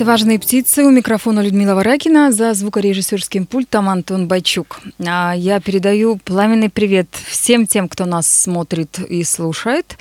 Это «Важные птицы». У микрофона Людмила Варакина. За звукорежиссерским пультом Антон Байчук. А я передаю пламенный привет всем тем, кто нас смотрит и слушает.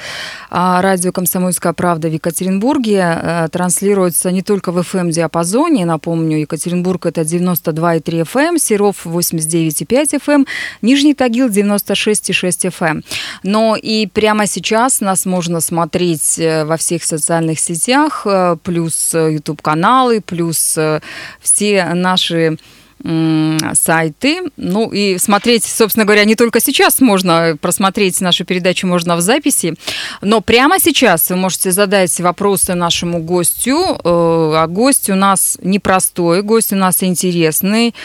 А радио «Комсомольская правда» в Екатеринбурге э, транслируется не только в FM-диапазоне. Напомню, Екатеринбург – это 92,3 FM, Серов – 89,5 FM, Нижний Тагил – 96,6 FM. Но и прямо сейчас нас можно смотреть э, во всех социальных сетях, э, плюс YouTube-канал каналы, плюс э, все наши сайты. Ну и смотреть, собственно говоря, не только сейчас можно просмотреть нашу передачу, можно в записи, но прямо сейчас вы можете задать вопросы нашему гостю. Э, а гость у нас непростой, гость у нас интересный.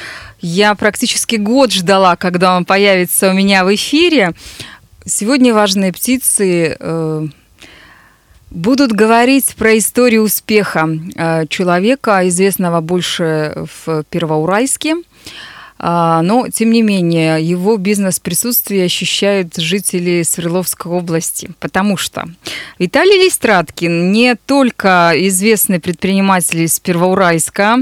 Я практически год ждала, когда он появится у меня в эфире. Сегодня важные птицы э, будут говорить про историю успеха э, человека, известного больше в Первоуральске. А, но, тем не менее, его бизнес-присутствие ощущают жители Свердловской области, потому что Виталий Листраткин не только известный предприниматель из Первоуральска,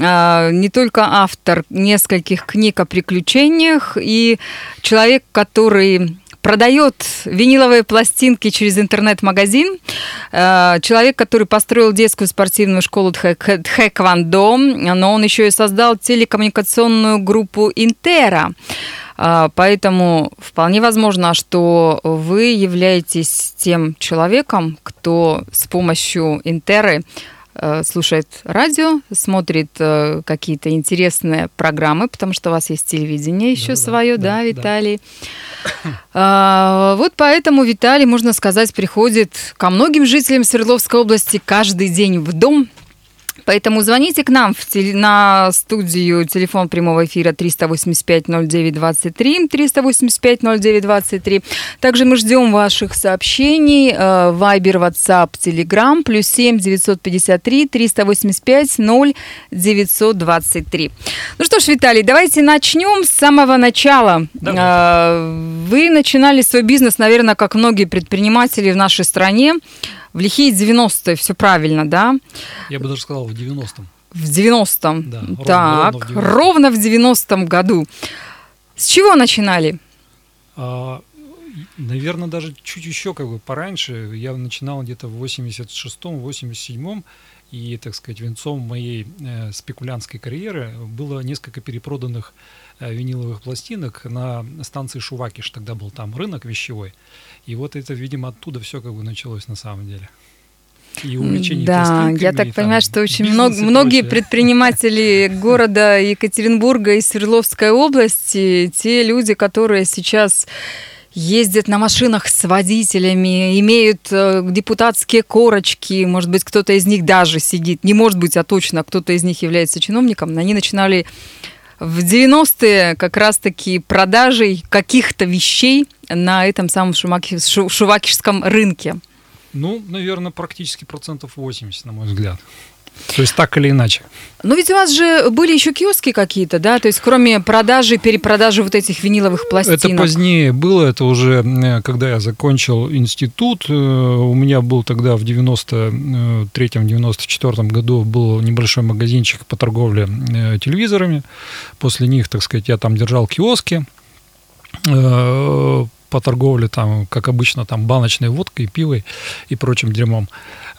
а, не только автор нескольких книг о приключениях и человек, который продает виниловые пластинки через интернет-магазин. Э, человек, который построил детскую спортивную школу Тхэквондо, но он еще и создал телекоммуникационную группу Интера. Э, поэтому вполне возможно, что вы являетесь тем человеком, кто с помощью Интеры Э, слушает радио, смотрит какие-то интересные программы, потому что у вас есть телевидение еще да, свое, да, да Виталий. Да. А, вот поэтому Виталий, можно сказать, приходит ко многим жителям Свердловской области каждый день в дом Поэтому звоните к нам в теле, на студию, телефон прямого эфира 385-09-23, 385-09-23. Также мы ждем ваших сообщений, Вайбер, WhatsApp, Telegram, плюс 7 953 385 0 923. Ну что ж, Виталий, давайте начнем с самого начала. Давайте. Э, вы начинали свой бизнес, наверное, как многие предприниматели в нашей стране, в лихие 90-е, все правильно, да? Я бы даже сказал, в 90-м. В 90-м. Да, так, ровно в 90-м году. С чего начинали? А, наверное, даже чуть еще как бы пораньше. Я начинал где-то в 86-м, 87-м. И, так сказать, венцом моей э, спекулянтской карьеры было несколько перепроданных э, виниловых пластинок на станции Шувакиш. Тогда был там рынок вещевой. И вот это, видимо, оттуда все как бы началось на самом деле. И увлечение Да, я так понимаю, что очень много, многие предприниматели города Екатеринбурга и Свердловской области, те люди, которые сейчас ездят на машинах с водителями, имеют э, депутатские корочки, может быть, кто-то из них даже сидит, не может быть, а точно кто-то из них является чиновником, они начинали в 90-е как раз-таки продажей каких-то вещей на этом самом шувакишском рынке. Ну, наверное, практически процентов 80, на мой взгляд. То есть так или иначе. Но ведь у вас же были еще киоски какие-то, да? То есть кроме продажи, перепродажи вот этих виниловых пластинок. Это позднее было, это уже э, когда я закончил институт. Э, у меня был тогда в 93-94 году был небольшой магазинчик по торговле э, телевизорами. После них, так сказать, я там держал киоски по торговле, там, как обычно, там, баночной водкой, пивой и прочим дерьмом.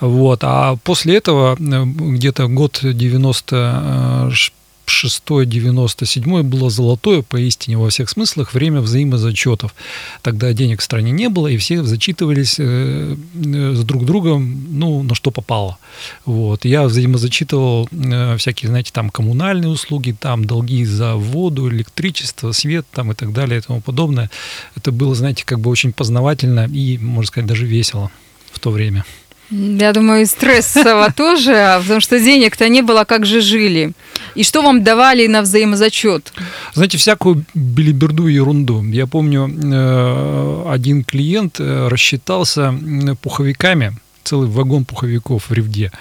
Вот. А после этого, э, где-то год 96 97 было золотое, поистине, во всех смыслах, время взаимозачетов. Тогда денег в стране не было, и все зачитывались э, э, с друг другом, ну, на что попало. Вот. Я взаимозачитывал э, всякие, знаете, там, коммунальные услуги, там, долги за воду, электричество, свет, там, и так далее, и тому подобное. Это было, знаете, как бы очень познавательно и, можно сказать, даже весело в то время. Я думаю, и стрессово тоже, а потому что денег-то не было, как же жили. И что вам давали на взаимозачет? Знаете, всякую билиберду и ерунду. Я помню, э, один клиент э, рассчитался пуховиками, целый вагон пуховиков в Ревде.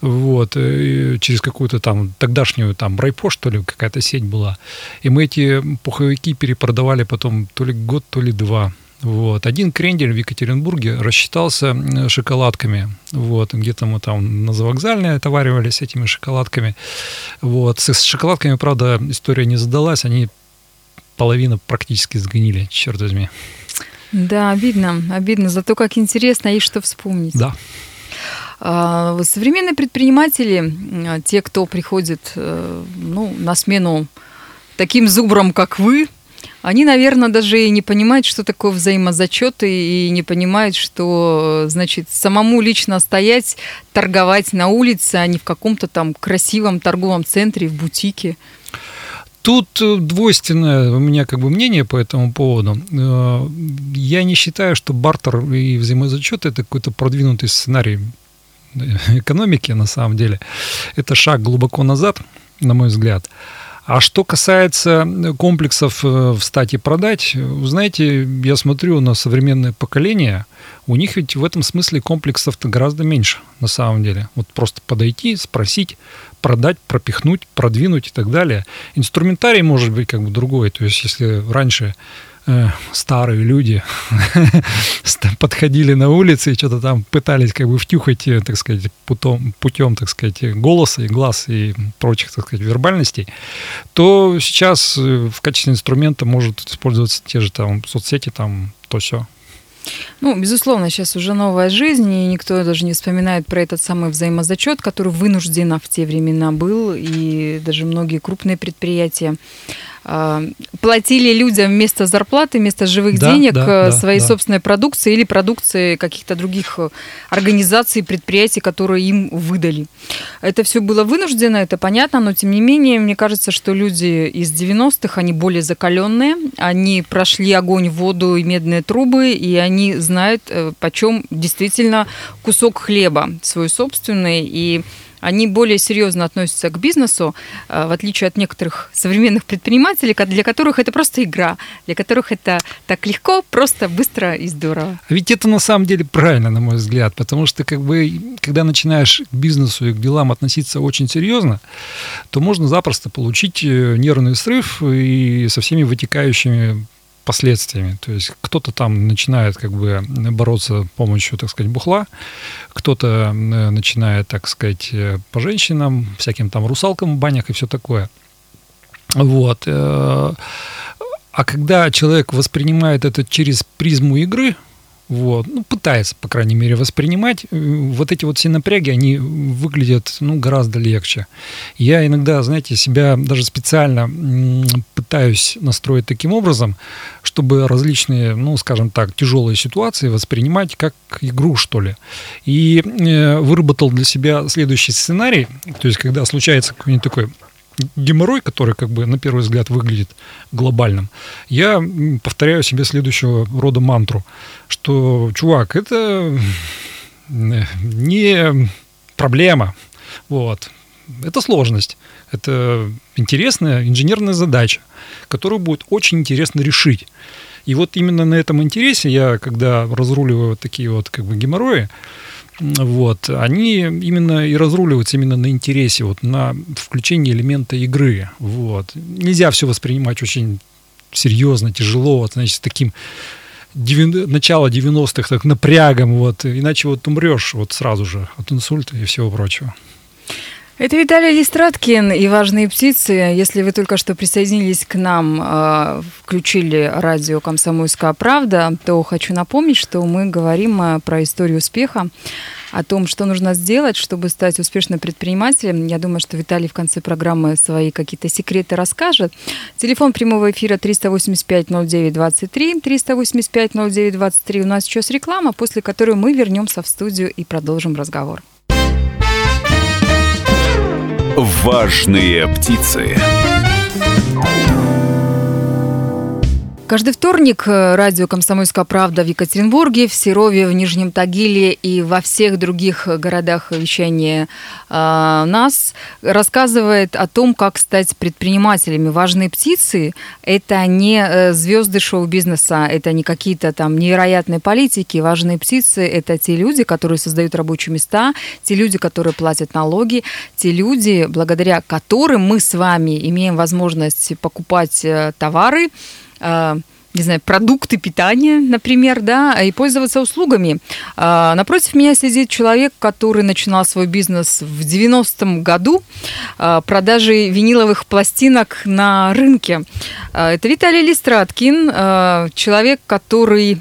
вот, через какую-то там тогдашнюю там райпо, что ли, какая-то сеть была. И мы эти пуховики перепродавали потом то ли год, то ли два. Вот. Один крендель в Екатеринбурге рассчитался шоколадками. Вот. Где-то мы там на завокзальной отоваривались этими шоколадками. Вот. С шоколадками, правда, история не задалась. Они половина практически сгнили, черт возьми. Да, обидно, обидно. Зато как интересно, есть что вспомнить. Да. А, современные предприниматели, те, кто приходит э, ну, на смену таким зубрам, как вы, они, наверное, даже и не понимают, что такое взаимозачет, и не понимают, что, значит, самому лично стоять, торговать на улице, а не в каком-то там красивом торговом центре, в бутике. Тут э, двойственное у меня как бы мнение по этому поводу. Э, я не считаю, что бартер и взаимозачет это какой-то продвинутый сценарий экономики на самом деле. Это шаг глубоко назад, на мой взгляд. А что касается комплексов э, встать и продать, знаете, я смотрю на современное поколение, у них ведь в этом смысле комплексов-то гораздо меньше на самом деле. Вот просто подойти, спросить, продать, пропихнуть, продвинуть и так далее. Инструментарий может быть как бы другой. То есть если раньше Э, старые люди подходили на улице и что-то там пытались как бы втюхать, э, так сказать, путем, путем, так сказать, голоса и глаз и прочих, так сказать, вербальностей, то сейчас э, в качестве инструмента может использоваться те же там соцсети, там то все. Ну, безусловно, сейчас уже новая жизнь, и никто даже не вспоминает про этот самый взаимозачет, который вынужденно в те времена был, и даже многие крупные предприятия платили людям вместо зарплаты, вместо живых да, денег да, э, своей да, собственной продукции или продукции каких-то других э, организаций, предприятий, которые им выдали. Это все было вынуждено, это понятно, но тем не менее, мне кажется, что люди из 90-х, они более закаленные, они прошли огонь, воду и медные трубы, и они знают, э, почем действительно кусок хлеба свой собственный, и они более серьезно относятся к бизнесу, э, в отличие от некоторых современных предпринимателей, для которых это просто игра, для которых это так легко, просто, быстро и здорово. Ведь это на самом деле правильно, на мой взгляд, потому что как бы, когда начинаешь к бизнесу и к делам относиться очень серьезно, то можно запросто получить э, нервный срыв и со всеми вытекающими последствиями. То есть кто-то там начинает как бы бороться с помощью, так сказать, бухла, кто-то э, начинает, так сказать, э, по женщинам, всяким там русалкам в банях и все такое. Вот. Э, а когда человек воспринимает это через призму игры, вот, ну, пытается, по крайней мере, воспринимать. Вот эти вот все напряги, они выглядят, ну, гораздо легче. Я иногда, знаете, себя даже специально пытаюсь настроить таким образом, чтобы различные, ну, скажем так, тяжелые ситуации воспринимать как игру, что ли. И э, выработал для себя следующий сценарий, то есть, когда случается какой-нибудь такой геморрой, который как бы на первый взгляд выглядит глобальным, я повторяю себе следующего рода мантру, что, чувак, это не проблема, вот, это сложность, это интересная инженерная задача, которую будет очень интересно решить. И вот именно на этом интересе я, когда разруливаю такие вот как бы геморрои, вот, они именно и разруливаются именно на интересе, вот, на включении элемента игры. Вот. Нельзя все воспринимать очень серьезно, тяжело, вот, значит, с таким 90, начало 90-х так напрягом, вот, иначе вот умрешь вот сразу же от инсульта и всего прочего. Это Виталий Листраткин и «Важные птицы». Если вы только что присоединились к нам, а, включили радио «Комсомольская правда», то хочу напомнить, что мы говорим а, про историю успеха, о том, что нужно сделать, чтобы стать успешным предпринимателем. Я думаю, что Виталий в конце программы свои какие-то секреты расскажет. Телефон прямого эфира 385-09-23, 385-09-23. У нас сейчас реклама, после которой мы вернемся в студию и продолжим разговор. Важные птицы. Каждый вторник э, радио «Комсомольская правда» в Екатеринбурге, в Серове, в Нижнем Тагиле и во всех других городах вещания э, нас рассказывает о том, как стать предпринимателями. Важные птицы – это не э, звезды шоу-бизнеса, это не какие-то там невероятные политики. Важные птицы – это те люди, которые создают рабочие места, те люди, которые платят налоги, те люди, благодаря которым мы с вами имеем возможность покупать э, товары, не знаю, продукты питания, например, да, и пользоваться услугами. А, напротив меня сидит человек, который начинал свой бизнес в 90-м году а, продажей виниловых пластинок на рынке. Это Виталий Листраткин, человек, который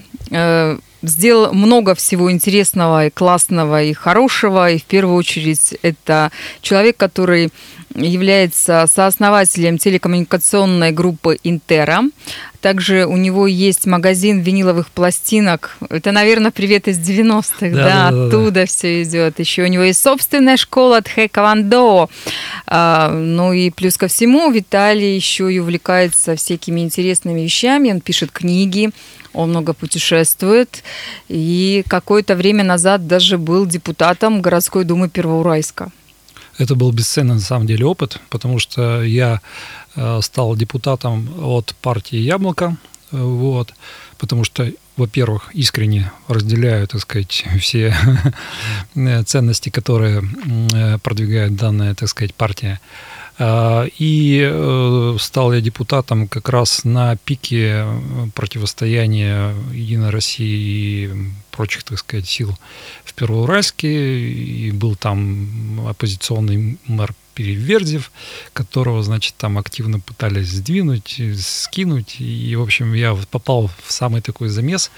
сделал много всего интересного и классного и хорошего. И в первую очередь это человек, который является сооснователем телекоммуникационной группы «Интера». Также у него есть магазин виниловых пластинок. Это, наверное, привет из 90-х, да, да, да оттуда да, все идет. Еще у него есть собственная школа Тхэквондо. А, ну и плюс ко всему Виталий еще и увлекается всякими интересными вещами. Он пишет книги, он много путешествует. И какое-то время назад даже был депутатом городской думы Первоуральска. Это был бесценный на самом деле опыт, потому что я э, стал депутатом от партии «Яблоко», э, вот, потому что, во-первых, искренне разделяю, так сказать, все ценности, которые продвигает данная, так сказать, партия. И э, стал я депутатом как раз на пике противостояния Единой России и прочих, так сказать, сил в Первоуральске. И был там оппозиционный мэр Переверзев, которого, значит, там активно пытались сдвинуть, скинуть. И, в общем, я попал в самый такой замес.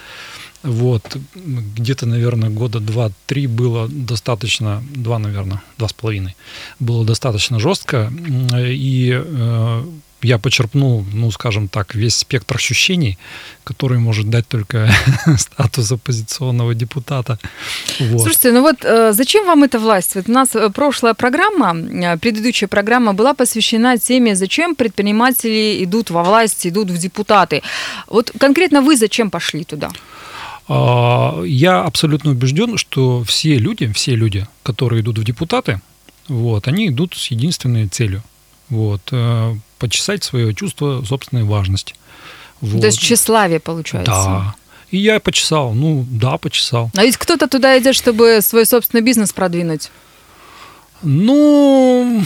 Вот, где-то, наверное, года два-три было достаточно, два, наверное, два с половиной, было достаточно жестко, и э, я почерпнул, ну, скажем так, весь спектр ощущений, который может дать только статус оппозиционного депутата. Вот. Слушайте, ну вот э, зачем вам эта власть? Вот у нас э, прошлая программа, э, предыдущая программа была посвящена теме, зачем предприниматели идут во власть, идут в депутаты. Вот конкретно вы зачем пошли туда? А, я абсолютно убежден, что все люди, все люди, которые идут в депутаты, вот, они идут с единственной целью. Вот, э, почесать свое чувство собственной важности. Вот. То есть тщеславие получается. Да. И я почесал. Ну, да, почесал. А ведь кто-то туда идет, чтобы свой собственный бизнес продвинуть. Ну,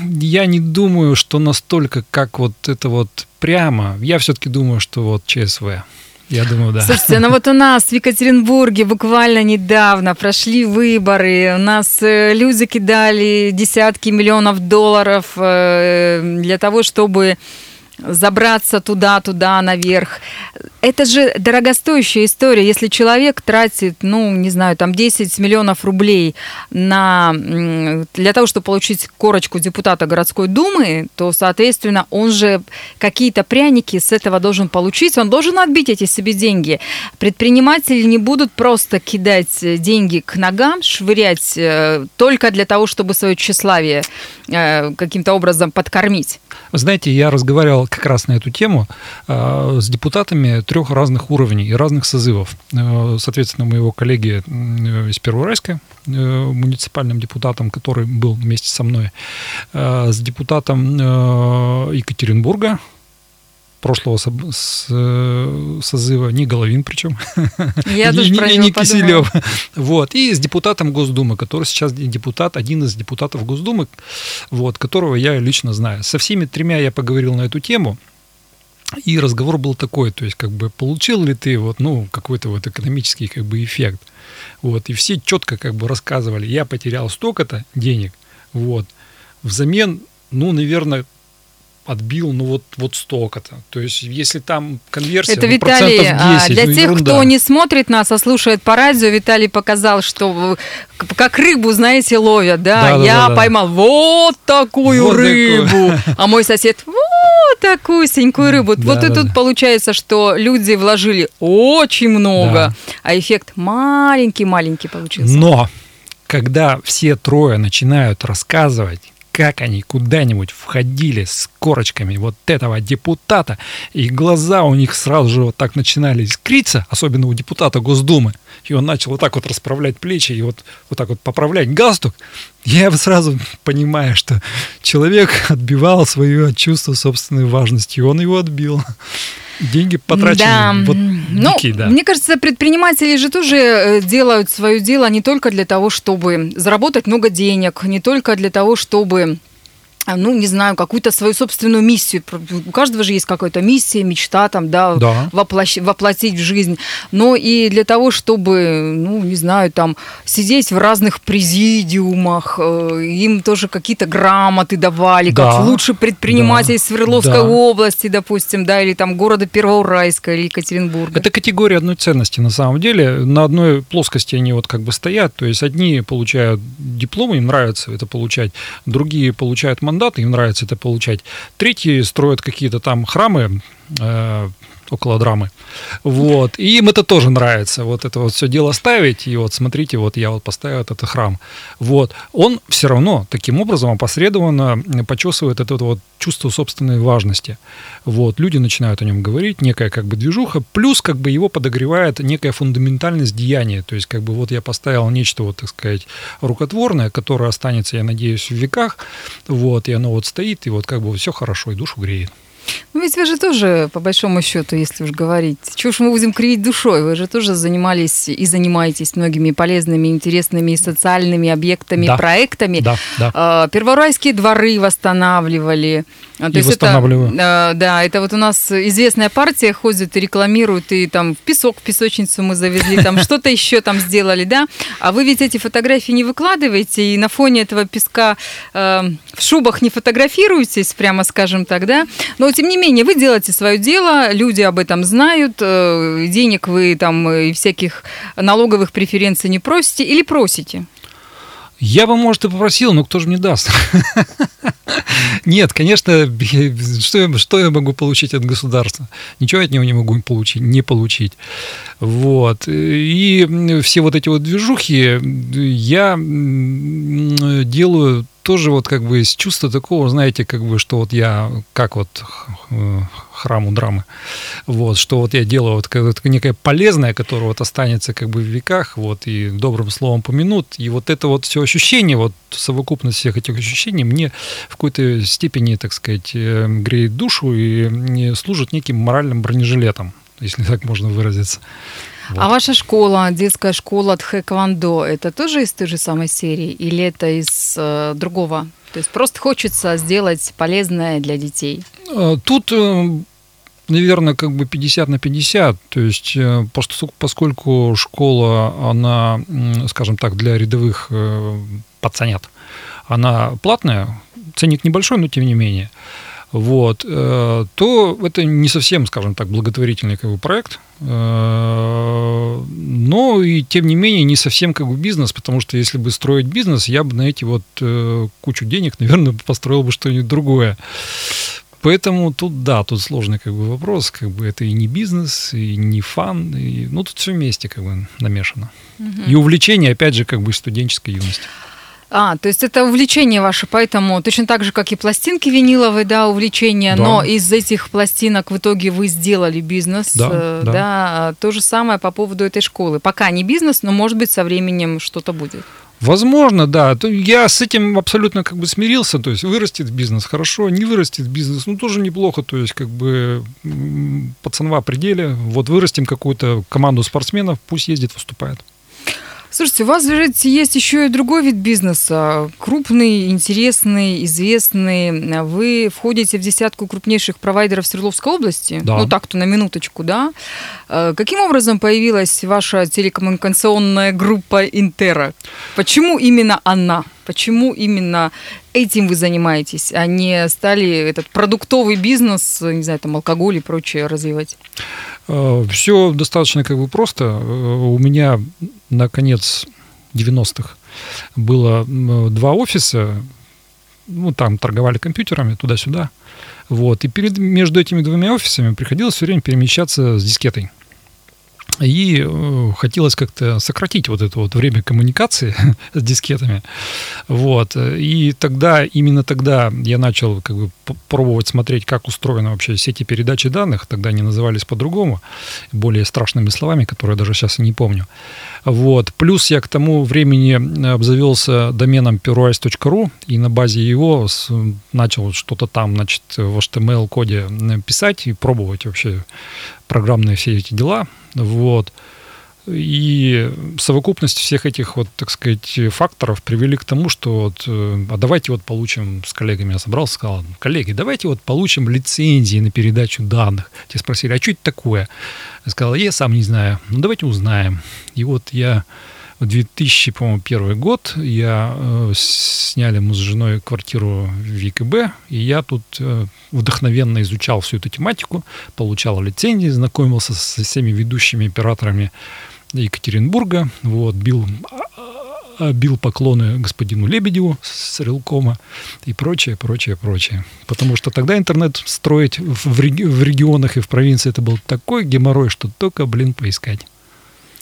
я не думаю, что настолько, как вот это вот прямо. Я все-таки думаю, что вот ЧСВ. Я думаю, да. Слушайте, ну вот у нас в Екатеринбурге буквально недавно прошли выборы. У нас э, люди кидали десятки миллионов долларов э, для того, чтобы забраться туда-туда наверх. Это же дорогостоящая история. Если человек тратит, ну, не знаю, там 10 миллионов рублей на, для того, чтобы получить корочку депутата городской думы, то, соответственно, он же какие-то пряники с этого должен получить, он должен отбить эти себе деньги. Предприниматели не будут просто кидать деньги к ногам, швырять э, только для того, чтобы свое тщеславие э, каким-то образом подкормить. Знаете, я разговаривал как раз на эту тему э, с депутатами трех разных уровней и разных созывов. Э, соответственно, моего коллеги э, из Первоуральска, муниципальным депутатом, который был вместе со мной, с депутатом Екатеринбурга, прошлого созыва, не Головин причем, Я не, не, не Киселев. Вот, и с депутатом Госдумы, который сейчас депутат, один из депутатов Госдумы, вот, которого я лично знаю. Со всеми тремя я поговорил на эту тему, и разговор был такой, то есть как бы получил ли ты вот, ну, какой-то вот экономический как бы эффект. Вот, и все четко как бы рассказывали, я потерял столько-то денег, вот, взамен, ну, наверное, отбил, ну вот, вот столько-то. То есть, если там конверсия, Это ну, Виталий, 10, а, для ну, тех, ерунда. кто не смотрит нас, а слушает по радио, Виталий показал, что как рыбу, знаете, ловят, да? да Я да, да, поймал вот такую вот рыбу, такую. а мой сосед вот такую синькую рыбу. Да, вот да, и тут да. получается, что люди вложили очень много, да. а эффект маленький-маленький получился. Но когда все трое начинают рассказывать, как они куда-нибудь входили с корочками вот этого депутата, и глаза у них сразу же вот так начинали искриться, особенно у депутата Госдумы, и он начал вот так вот расправлять плечи и вот, вот так вот поправлять галстук, я сразу понимаю, что человек отбивал свое чувство собственной важности, и он его отбил. Деньги потрачены. Да. Вот ну, дикие, да. Мне кажется, предприниматели же тоже э, делают свое дело не только для того, чтобы заработать много денег, не только для того, чтобы ну, не знаю, какую-то свою собственную миссию. У каждого же есть какая-то миссия, мечта там, да, да. Воплощ, воплотить в жизнь. Но и для того, чтобы, ну, не знаю, там, сидеть в разных президиумах, э, им тоже какие-то грамоты давали, да. как лучший предприниматель да. Свердловской да. области, допустим, да, или там города Первоуральска или Екатеринбурга. Это категория одной ценности, на самом деле. На одной плоскости они вот как бы стоят. То есть одни получают дипломы, им нравится это получать, другие получают мандат, мандаты, им нравится это получать. Третьи строят какие-то там храмы, э, около драмы. Вот. И им это тоже нравится. Вот это вот все дело ставить. И вот смотрите, вот я вот поставил этот храм. Вот. Он все равно таким образом опосредованно почесывает это вот чувство собственной важности. Вот. Люди начинают о нем говорить, некая как бы движуха, плюс как бы его подогревает некая фундаментальность деяния. То есть как бы вот я поставил нечто вот, так сказать, рукотворное, которое останется, я надеюсь, в веках. Вот. И оно вот стоит, и вот как бы все хорошо, и душу греет. Ну ведь вы же тоже, по большому счету, если уж говорить, чего ж мы будем кривить душой, вы же тоже занимались и занимаетесь многими полезными, интересными и социальными объектами, да. проектами. Да, да. А, Перворайские дворы восстанавливали. А, то и есть восстанавливаю. Это, да, это вот у нас известная партия ходит и рекламирует, и там в песок, в песочницу мы завезли, там что-то еще там сделали, да. А вы ведь эти фотографии не выкладываете, и на фоне этого песка э, в шубах не фотографируетесь, прямо скажем так, да. Но тем не менее, вы делаете свое дело, люди об этом знают, э, денег вы там и всяких налоговых преференций не просите или просите? Я бы, может, и попросил, но кто же мне даст? Нет, конечно, что я, что я могу получить от государства? Ничего от него не могу получить, не получить. Вот. И все вот эти вот движухи я делаю тоже вот как бы из чувства такого, знаете, как бы, что вот я, как вот э, храму драмы, вот, что вот я делаю вот как, некое полезное, которое вот останется как бы в веках, вот, и добрым словом помянут, и вот это вот все ощущение, вот совокупность всех этих ощущений мне в какой-то степени, так сказать, э, греет душу и служит неким моральным бронежилетом, если так можно выразиться. Вот. А ваша школа, детская школа Тхэквондо, это тоже из той же самой серии или это из э, другого? То есть просто хочется сделать полезное для детей? А, тут э, наверное, как бы 50 на 50. То есть, э, поскольку школа, она, скажем так, для рядовых э, пацанят, она платная, ценник небольшой, но тем не менее – вот, э, то это не совсем, скажем так, благотворительный как бы, проект, э, но и тем не менее не совсем как бы бизнес, потому что если бы строить бизнес, я бы на эти вот э, кучу денег, наверное, построил бы что-нибудь другое. Поэтому тут, да, тут сложный как бы вопрос, как бы это и не бизнес, и не фан, и, ну тут все вместе как бы намешано. Угу. И увлечение, опять же, как бы студенческой юности. А, то есть это увлечение ваше, поэтому точно так же, как и пластинки виниловые, да, увлечение, да. но из этих пластинок в итоге вы сделали бизнес, да, э, да. да. То же самое по поводу этой школы. Пока не бизнес, но может быть со временем что-то будет. Возможно, да. Я с этим абсолютно как бы смирился. То есть вырастет бизнес, хорошо, не вырастет бизнес, ну тоже неплохо. То есть как бы пацанва пределе. Вот вырастим какую-то команду спортсменов, пусть ездит, выступает. Слушайте, у вас же есть еще и другой вид бизнеса. Крупный, интересный, известный. Вы входите в десятку крупнейших провайдеров Свердловской области. Да. Ну, так-то на минуточку, да. Э, каким образом появилась ваша телекоммуникационная группа Интера? Почему именно она? Почему именно этим вы занимаетесь, а не стали этот продуктовый бизнес, не знаю, там алкоголь и прочее развивать? Э, Все достаточно как бы просто. Э, у меня на конец 90-х было два офиса, ну, там торговали компьютерами туда-сюда. Вот. И перед, между этими двумя офисами приходилось все время перемещаться с дискетой. И э, хотелось как-то сократить вот это вот время коммуникации с дискетами. Вот. И тогда, именно тогда я начал как бы пробовать смотреть, как устроены вообще сети передачи данных. Тогда они назывались по-другому, более страшными словами, которые даже сейчас и не помню. Вот. Плюс я к тому времени обзавелся доменом peruice.ru и на базе его начал что-то там, значит, в HTML-коде писать и пробовать вообще программные все эти дела. Вот. И совокупность всех этих вот, так сказать, факторов привели к тому, что вот, э, а давайте вот получим, с коллегами я собрался, сказал, коллеги, давайте вот получим лицензии на передачу данных. Те спросили, а что это такое? Я сказал, я сам не знаю, ну давайте узнаем. И вот я 2001 год я э, сняли мы с женой квартиру в ВКБ, и я тут э, вдохновенно изучал всю эту тематику, получал лицензии, знакомился со всеми ведущими операторами Екатеринбурга, вот, бил, а, а, бил поклоны господину Лебедеву с Рилкома и прочее, прочее, прочее. Потому что тогда интернет строить в, в регионах и в провинции это был такой геморрой, что только, блин, поискать.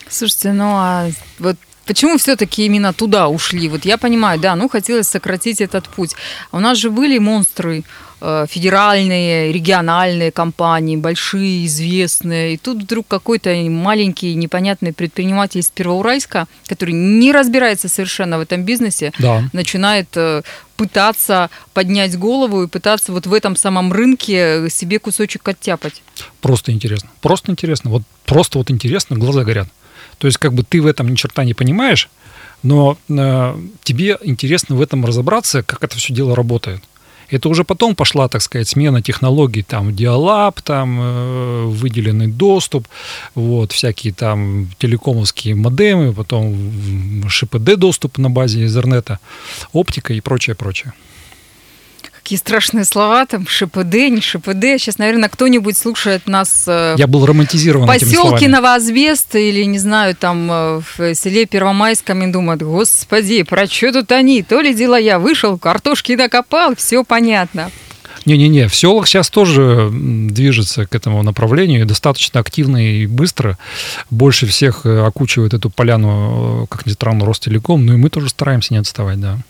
Слушайте, ну а вот Почему все-таки именно туда ушли? Вот я понимаю, да, ну хотелось сократить этот путь. А у нас же были монстры Э, федеральные, региональные компании, большие, известные. И тут вдруг какой-то маленький непонятный предприниматель из Первоуральска, который не разбирается совершенно в этом бизнесе, да. начинает э, пытаться поднять голову и пытаться вот в этом самом рынке себе кусочек оттяпать. Просто интересно. Просто интересно. Вот просто вот интересно, глаза горят. То есть как бы ты в этом ни черта не понимаешь, но э, тебе интересно в этом разобраться, как это все дело работает. Это уже потом пошла, так сказать, смена технологий, там, диалаб, там, э, выделенный доступ, вот, всякие там телекомовские модемы, потом ШПД доступ на базе Ethernet, оптика и прочее, прочее какие страшные слова, там, ШПД, не ШПД. Сейчас, наверное, кто-нибудь слушает нас... Э, Я был романтизирован поселке Новоазбест или, не знаю, там, э, в селе Первомайском и думает, господи, про что тут они? То ли дело я вышел, картошки накопал, все понятно. Не-не-не, в селах сейчас тоже движется к этому направлению достаточно активно и быстро. Больше всех э, окучивает эту поляну, как ни странно, Ростелеком, ну и мы тоже стараемся не отставать, да.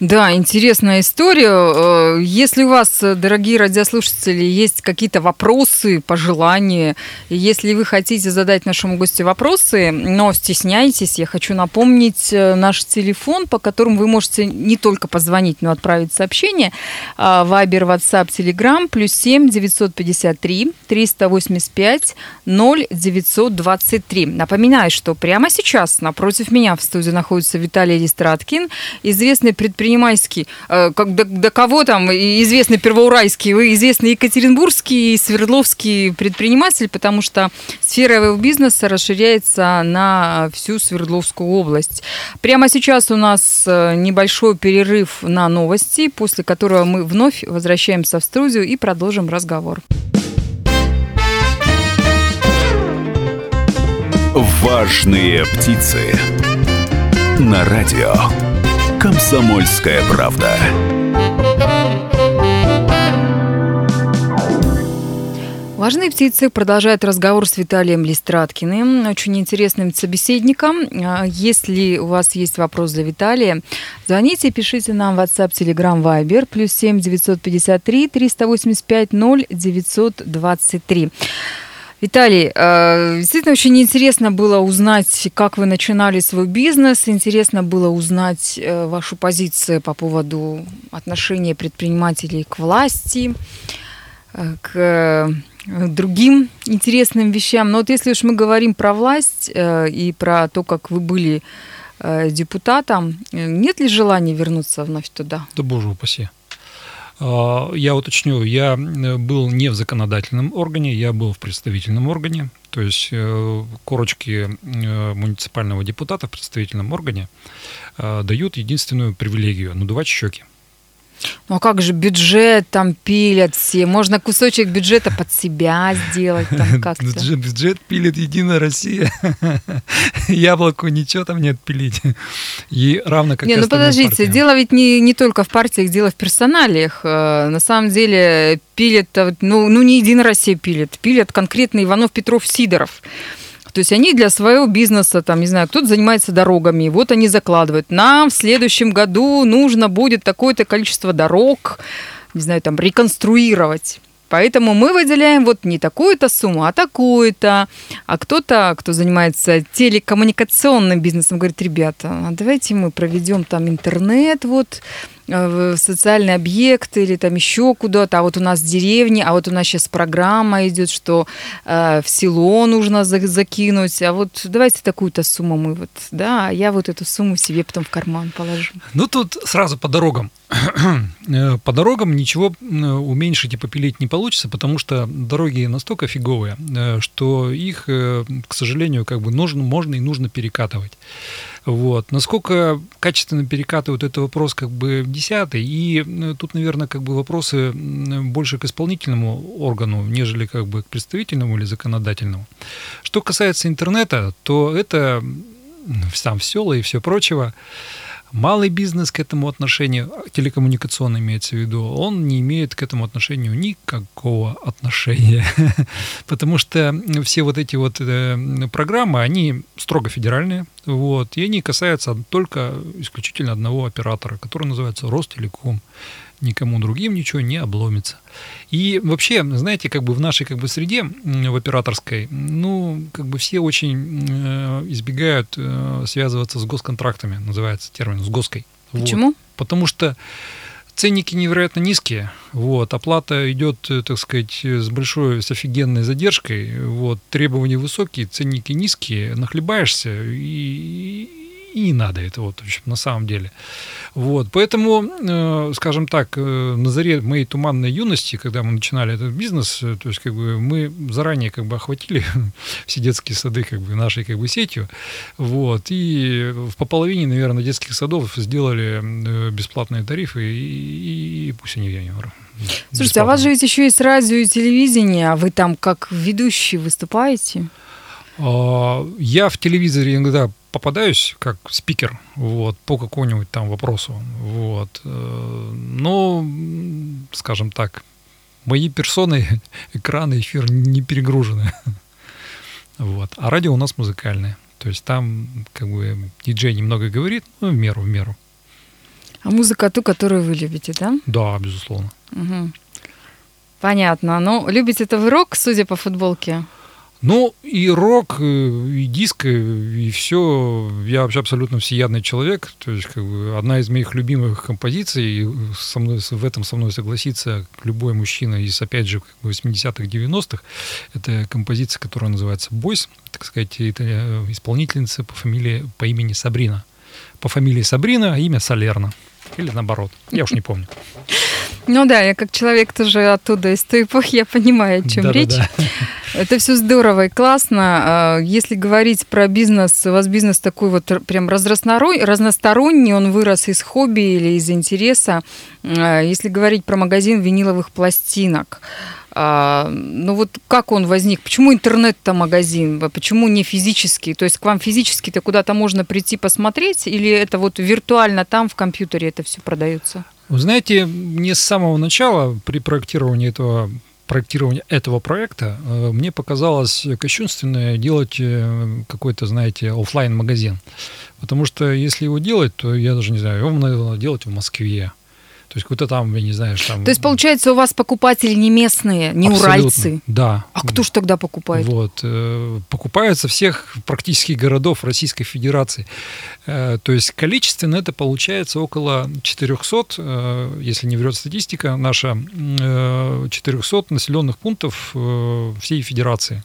Да, интересная история. Э, если у вас, дорогие радиослушатели, есть какие-то вопросы, пожелания, если вы хотите задать нашему гостю вопросы, но стесняйтесь, я хочу напомнить э, наш телефон, по которому вы можете не только позвонить, но и отправить сообщение. Вайбер, WhatsApp, Telegram, плюс 7 953 385 0923. Напоминаю, что прямо сейчас напротив меня в студии находится Виталий Листраткин, известный предпринимательский, э, как, до, до кого там известный первоуральский, известный екатеринбургский и свердловский предприниматель, потому что сфера его бизнеса расширяется на всю Свердловскую область. Прямо сейчас у нас э, небольшой перерыв на новости, после которого мы вновь возвращаемся в студию и продолжим разговор. Важные птицы на радио. «Комсомольская правда». Важные птицы продолжают разговор с Виталием Листраткиным, очень интересным собеседником. А, если у вас есть вопрос для Виталия, звоните, пишите нам в WhatsApp, Telegram, Viber, плюс 7 953 385 0 923. Виталий, э, действительно очень интересно было узнать, как вы начинали свой бизнес. Интересно было узнать э, вашу позицию по поводу отношения предпринимателей к власти, э, к другим интересным вещам. Но вот если уж мы говорим про власть и про то, как вы были депутатом, нет ли желания вернуться вновь туда? Да боже упаси. А, я уточню, я э, был не в законодательном органе, я был в представительном органе, то есть э, корочки э, муниципального депутата в представительном органе дают единственную привилегию – надувать щеки. Ну а как же бюджет там пилят все? Можно кусочек бюджета под себя сделать там как-то. Бюджет пилит Единая Россия. Яблоку ничего там не отпилить. И равно как Не, ну подождите, дело ведь не, не только в партиях, дело в персоналиях. Э, на самом деле пилят, э, ну, ну не Единая Россия пилит, пилят конкретно Иванов, Петров, Сидоров. То есть они для своего бизнеса, там, не знаю, кто-то занимается дорогами, вот они закладывают. Нам в следующем году нужно будет такое-то количество дорог, не знаю, там, реконструировать. Поэтому мы выделяем вот не такую-то сумму, а такую-то. А кто-то, кто занимается телекоммуникационным бизнесом, говорит, ребята, а давайте мы проведем там интернет, вот в социальный объект или там еще куда-то, а вот у нас деревни, а вот у нас сейчас программа идет, что э, в село нужно за закинуть, а вот давайте такую-то сумму мы вот, да, я вот эту сумму себе потом в карман положу. Ну тут сразу по дорогам. Э, по дорогам ничего э, уменьшить и попилить не получится, потому что дороги настолько фиговые, что их, к сожалению, как бы нужно, можно и нужно перекатывать. Вот. Насколько качественно перекатывают, это вопрос как бы десятый. И э, тут, наверное, как бы вопросы больше к исполнительному органу, нежели как бы к представительному или законодательному. Что касается интернета, то это сам в и все прочего. Малый бизнес к этому отношению, телекоммуникационный имеется в виду, он не имеет к этому отношению никакого отношения. Потому что все вот эти вот э, программы, они строго федеральные, вот, и они касаются только исключительно одного оператора, который называется Ростелеком никому другим ничего не обломится. И вообще, знаете, как бы в нашей как бы среде, в операторской, ну, как бы все очень э, избегают э, связываться с госконтрактами, называется термин, с гоской. Почему? Вот. Потому что ценники невероятно низкие, вот, оплата идет, э, так сказать, с большой, с офигенной задержкой, вот, требования высокие, ценники низкие, нахлебаешься, и, и не надо этого, в общем, на самом деле. Вот, поэтому, э, скажем так, э, на заре моей туманной юности, когда мы начинали этот бизнес, э, то есть как бы мы заранее как бы охватили все детские сады как бы нашей как бы сетью, вот, и по половине, наверное, детских садов сделали бесплатные тарифы, и, и, пусть они, я не Слушайте, а у вас же ведь еще есть радио и телевидение, а вы там как ведущий выступаете? А, я в телевизоре иногда попадаюсь как спикер вот, по какому-нибудь там вопросу. Вот. Э, но, скажем так, мои персоны, экраны, эфир не перегружены. Вот. А радио у нас музыкальное. То есть там как бы диджей немного говорит, ну, в меру, в меру. А музыка ту, которую вы любите, да? Да, безусловно. Угу. Понятно. Ну, любите это вы рок, судя по футболке? Ну, и рок, и диско, и все. Я вообще абсолютно всеядный человек. То есть, как бы, одна из моих любимых композиций, и со мной, в этом со мной согласится любой мужчина из, опять же, 80-х, 90-х, это композиция, которая называется «Бойс», так сказать, это э, исполнительница по фамилии, по имени Сабрина. По фамилии Сабрина, имя Солерна. Или наоборот. Я уж не помню. Ну да, я как человек тоже оттуда, из той эпохи, я понимаю, о чем да, речь. Да, да. Это все здорово и классно. А, если говорить про бизнес, у вас бизнес такой вот прям разносторонний, он вырос из хобби или из интереса. А, если говорить про магазин виниловых пластинок, а, ну вот как он возник? Почему интернет-то магазин? Почему не физический? То есть к вам физически-то куда-то можно прийти посмотреть? Или это вот виртуально там в компьютере это все продается? Вы знаете, мне с самого начала при проектировании этого проектирования этого проекта э, мне показалось кощунственное делать э, какой-то, знаете, офлайн магазин Потому что если его делать, то я даже не знаю, его надо делать в Москве. То есть какой-то там, я не знаю, там... То есть, получается, у вас покупатели не местные, не Абсолютно, уральцы? Да. А кто же тогда покупает? Вот. Э, покупаются всех практически городов Российской Федерации. Э, то есть, количественно это получается около 400, э, если не врет статистика наша, 400 населенных пунктов всей Федерации.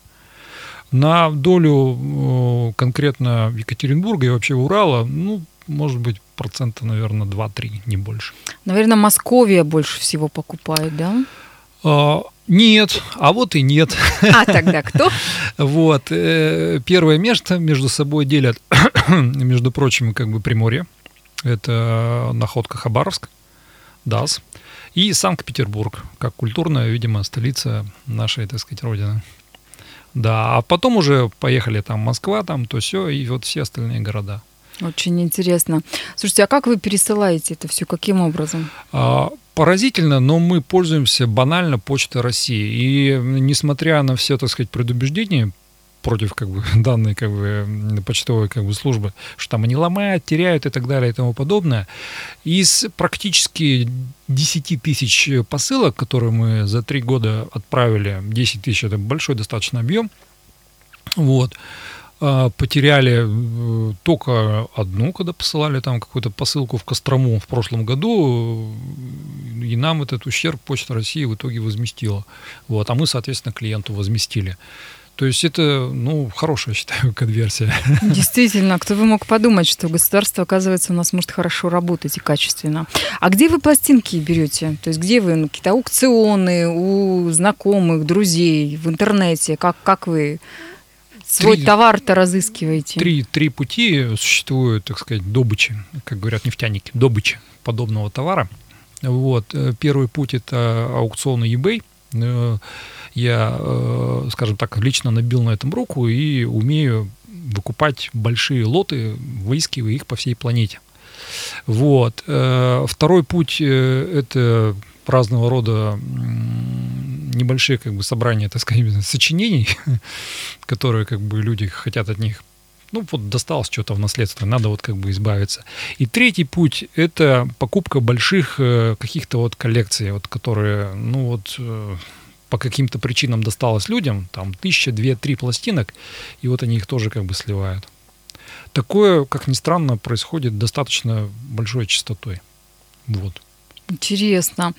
На долю конкретно Екатеринбурга и вообще Урала, ну, может быть, процента, наверное, 2-3, не больше. Наверное, Московия больше всего покупает, да? А, нет, а вот и нет. А тогда кто? Вот. Э, первое место между собой делят, между прочим, как бы Приморье. Это находка Хабаровск. ДАС, и Санкт-Петербург, как культурная, видимо, столица нашей, так сказать, родины. Да, а потом уже поехали там Москва, там то все, и вот все остальные города. Очень интересно. Слушайте, а как вы пересылаете это все? Каким образом? А, поразительно, но мы пользуемся банально Почтой России. И несмотря на все, так сказать, предубеждения против как бы, данной как бы, почтовой как бы, службы, что там они ломают, теряют и так далее и тому подобное. Из практически 10 тысяч посылок, которые мы за три года отправили, 10 тысяч – это большой достаточно объем, вот, потеряли э, только одну, когда посылали там какую-то посылку в Кострому в прошлом году, и нам этот ущерб Почта России в итоге возместила. Вот, а мы, соответственно, клиенту возместили. То есть это, ну, хорошая, считаю, конверсия. Действительно, кто бы мог подумать, что государство, оказывается, у нас может хорошо работать и качественно. А где вы пластинки берете? То есть где вы? Ну, какие-то аукционы у знакомых, друзей, в интернете? Как, как вы свой три, товар-то разыскиваете? Три, три пути существуют, так сказать, добычи, как говорят нефтяники, добычи подобного товара. Вот. Э, первый путь – это аукционы eBay э, – я, э, скажем так, лично набил на этом руку и умею выкупать большие лоты, выискивая их по всей планете. Вот. Второй путь это разного рода небольшие как бы собрания, так сказать, сочинений, которые как бы люди хотят от них ну вот досталось что-то в наследство, надо вот как бы избавиться. И третий путь – это покупка больших каких-то вот коллекций, вот которые, ну вот по каким-то причинам досталось людям, там тысяча, две, три пластинок, и вот они их тоже как бы сливают. Такое, как ни странно, происходит достаточно большой частотой. Вот. Интересно.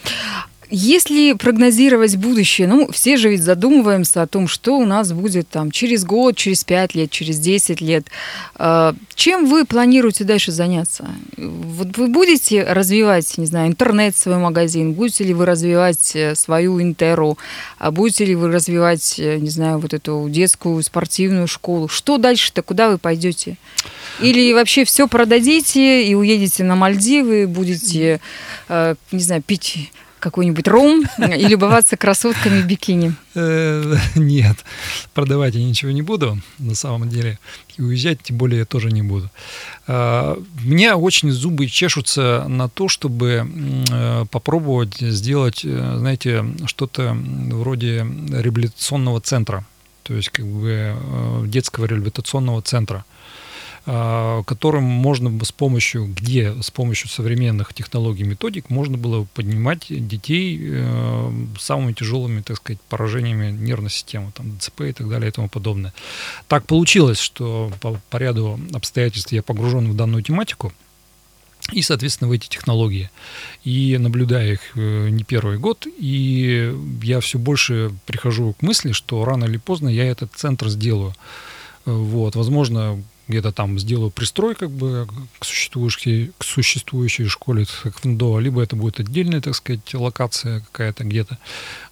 Если прогнозировать будущее, ну, все же ведь задумываемся о том, что у нас будет там через год, через пять лет, через десять лет. А, чем вы планируете дальше заняться? Вот вы будете развивать, не знаю, интернет, свой магазин? Будете ли вы развивать э, свою интеру? А будете ли вы развивать, э, не знаю, вот эту детскую спортивную школу? Что дальше-то? Куда вы пойдете? Или вообще все продадите и уедете на Мальдивы, будете, э, не знаю, пить какой-нибудь ром и любоваться красотками бикини? Э, нет, продавать я ничего не буду, на самом деле. И уезжать, тем более, я тоже не буду. А, меня очень зубы чешутся на то, чтобы э, попробовать сделать, э, знаете, что-то вроде реабилитационного центра. То есть, как бы детского реабилитационного центра. А, которым можно с помощью, где с помощью современных технологий и методик можно было поднимать детей э, самыми тяжелыми, так сказать, поражениями нервной системы, там, ДЦП и так далее и тому подобное. Так получилось, что по, по ряду обстоятельств я погружен в данную тематику, и, соответственно, в эти технологии. И наблюдая их э, не первый год, и я все больше прихожу к мысли, что рано или поздно я этот центр сделаю. Вот, возможно, где-то там сделаю пристрой как бы к существующей, к существующей школе Хэквондо, либо это будет отдельная, так сказать, локация какая-то где-то.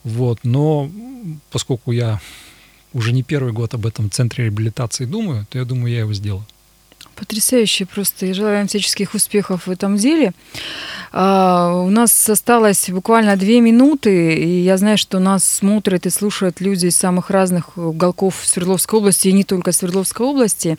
Вот. Но поскольку я уже не первый год об этом центре реабилитации думаю, то я думаю, я его сделаю. Потрясающе просто. Я желаю вам всяческих успехов в этом деле. А, у нас осталось буквально две минуты, и я знаю, что нас смотрят и слушают люди из самых разных уголков Свердловской области, и не только Свердловской области.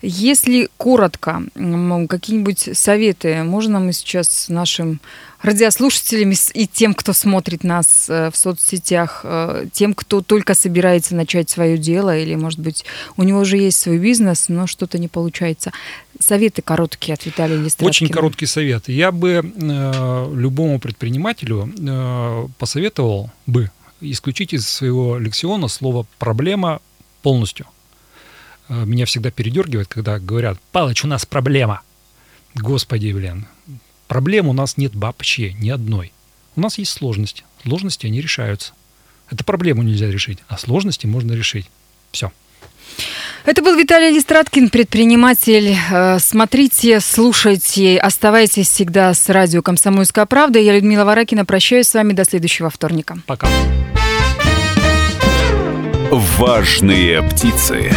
Если коротко, какие-нибудь советы можно мы сейчас нашим радиослушателям и тем, кто смотрит нас э, в соцсетях, э, тем, кто только собирается начать свое дело, или, может быть, у него уже есть свой бизнес, но что-то не получается. Советы короткие от Виталия Листраткина. Очень короткий совет. Я бы э, любому предпринимателю посоветовал бы исключить из своего лексиона слово «проблема» полностью. Меня всегда передергивает, когда говорят «Палыч, у нас проблема». Господи, блин, Проблем у нас нет вообще ни одной. У нас есть сложности. Сложности, они решаются. Это проблему нельзя решить, а сложности можно решить. Все. Это был Виталий Листраткин, предприниматель. Э, смотрите, слушайте, оставайтесь всегда с радио «Комсомольская правда». Я Людмила Варакина. Прощаюсь с вами до следующего вторника. Пока. Важные птицы.